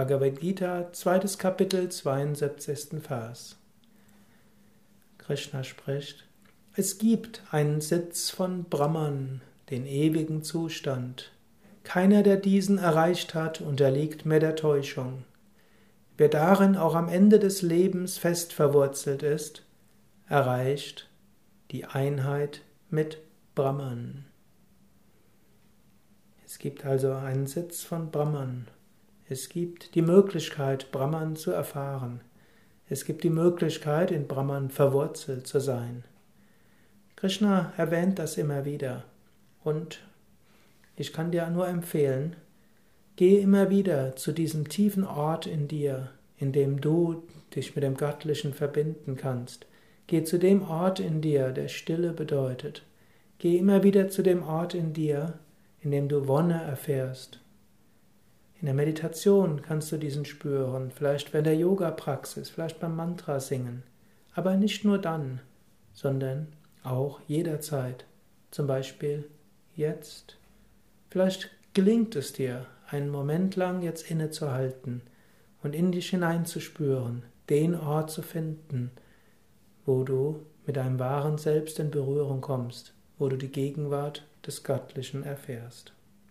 Bhagavad Gita, zweites Kapitel, 72. Vers. Krishna spricht, es gibt einen Sitz von Brahman, den ewigen Zustand. Keiner, der diesen erreicht hat, unterliegt mehr der Täuschung. Wer darin auch am Ende des Lebens fest verwurzelt ist, erreicht die Einheit mit Brahman. Es gibt also einen Sitz von Brahman. Es gibt die Möglichkeit, Brahman zu erfahren. Es gibt die Möglichkeit, in Brahman verwurzelt zu sein. Krishna erwähnt das immer wieder. Und ich kann dir nur empfehlen, geh immer wieder zu diesem tiefen Ort in dir, in dem du dich mit dem Göttlichen verbinden kannst. Geh zu dem Ort in dir, der Stille bedeutet. Geh immer wieder zu dem Ort in dir, in dem du Wonne erfährst. In der Meditation kannst du diesen spüren, vielleicht bei der Yoga-Praxis, vielleicht beim Mantra singen, aber nicht nur dann, sondern auch jederzeit, zum Beispiel jetzt. Vielleicht gelingt es dir, einen Moment lang jetzt innezuhalten und in dich hineinzuspüren, den Ort zu finden, wo du mit deinem wahren Selbst in Berührung kommst, wo du die Gegenwart des Göttlichen erfährst.